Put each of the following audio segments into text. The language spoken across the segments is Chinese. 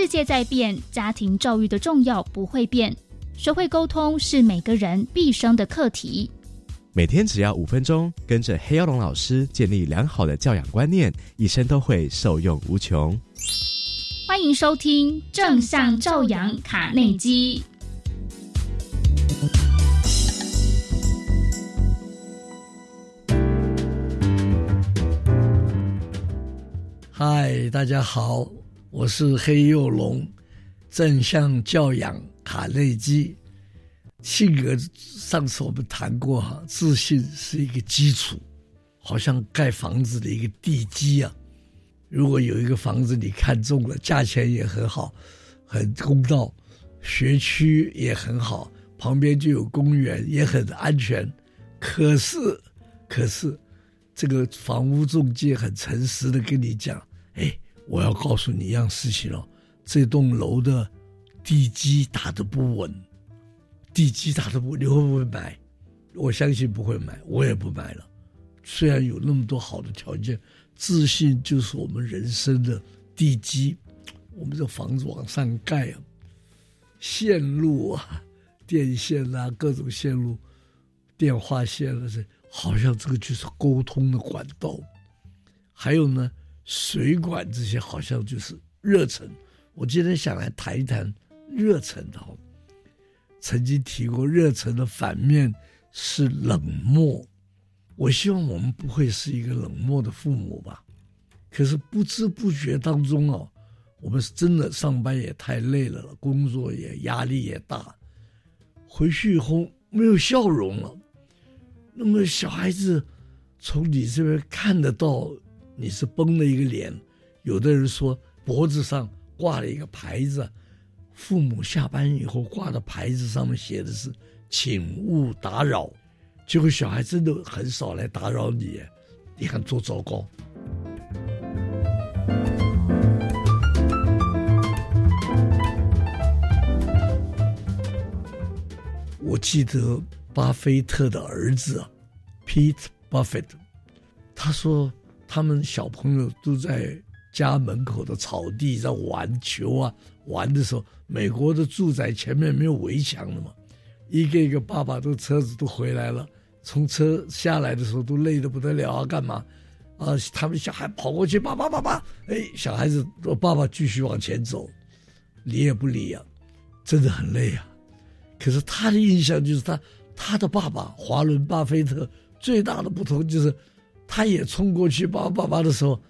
世界在变，家庭教育的重要不会变。学会沟通是每个人毕生的课题。每天只要五分钟，跟着黑曜龙老师建立良好的教养观念，一生都会受用无穷。欢迎收听正向教养卡内基。嗨，大家好，我是黑幼龙，正向教养卡内基。性格，上次我们谈过哈，自信是一个基础，好像盖房子的一个地基啊。如果有一个房子你看中了，价钱也很好，很公道，学区也很好，旁边就有公园，也很安全。可是，可是，这个房屋中介很诚实的跟你讲。哎，我要告诉你一样事情哦，这栋楼的地基打得不稳，地基打得不稳，你会不会买？我相信不会买，我也不买了。虽然有那么多好的条件，自信就是我们人生的地基。我们这房子往上盖啊，线路啊，电线啊，各种线路，电话线啊，这好像这个就是沟通的管道。还有呢。水管这些好像就是热忱，我今天想来谈一谈热忱的。曾经提过，热忱的反面是冷漠。我希望我们不会是一个冷漠的父母吧。可是不知不觉当中哦，我们是真的上班也太累了，工作也压力也大，回去以后没有笑容了。那么小孩子从你这边看得到。你是绷了一个脸，有的人说脖子上挂了一个牌子，父母下班以后挂的牌子上面写的是“请勿打扰”，结果小孩真的很少来打扰你，你看多糟糕。我记得巴菲特的儿子 Pete Buffett，他说。他们小朋友都在家门口的草地在玩球啊，玩的时候，美国的住宅前面没有围墙的嘛，一个一个爸爸都车子都回来了，从车下来的时候都累得不得了啊，干嘛？啊，他们小孩跑过去，爸爸爸爸，哎，小孩子爸爸继续往前走，理也不理啊，真的很累啊。可是他的印象就是他他的爸爸华伦巴菲特最大的不同就是。他也冲过去抱爸爸的时候，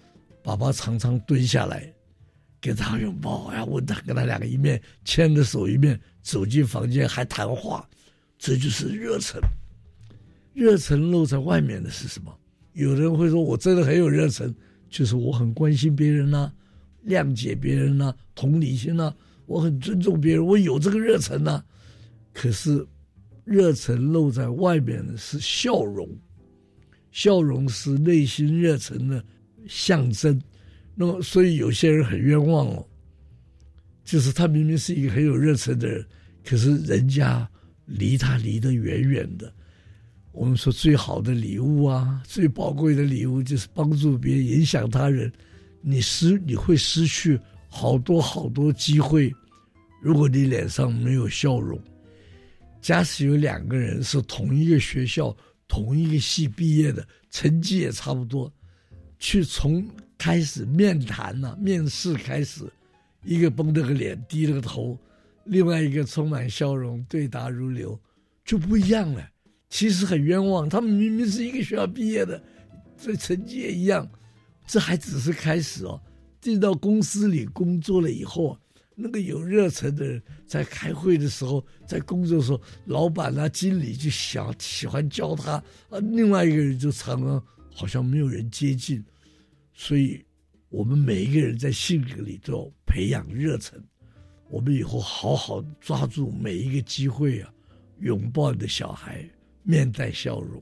爸爸常常蹲下来，给他拥抱，然后问他，跟他两个一面牵着手，一面走进房间还谈话，这就是热忱。热忱露在外面的是什么？有人会说，我真的很有热忱，就是我很关心别人呐、谅解别人呐、同理心呐、我很尊重别人，我有这个热忱呐。可是，热忱露在外面的是笑容。笑容是内心热忱的象征，那么所以有些人很冤枉哦，就是他明明是一个很有热忱的人，可是人家离他离得远远的。我们说最好的礼物啊，最宝贵的礼物就是帮助别人、影响他人。你失你会失去好多好多机会，如果你脸上没有笑容。假使有两个人是同一个学校。同一个系毕业的，成绩也差不多，去从开始面谈呢、面试开始，一个绷着个脸，低了个头，另外一个充满笑容，对答如流，就不一样了。其实很冤枉，他们明明是一个学校毕业的，这成绩也一样，这还只是开始哦。进到公司里工作了以后。那个有热忱的人，在开会的时候，在工作的时候，老板啊、经理就想喜欢教他啊，另外一个人就常常好像没有人接近，所以，我们每一个人在性格里都要培养热忱，我们以后好好抓住每一个机会啊，拥抱你的小孩，面带笑容。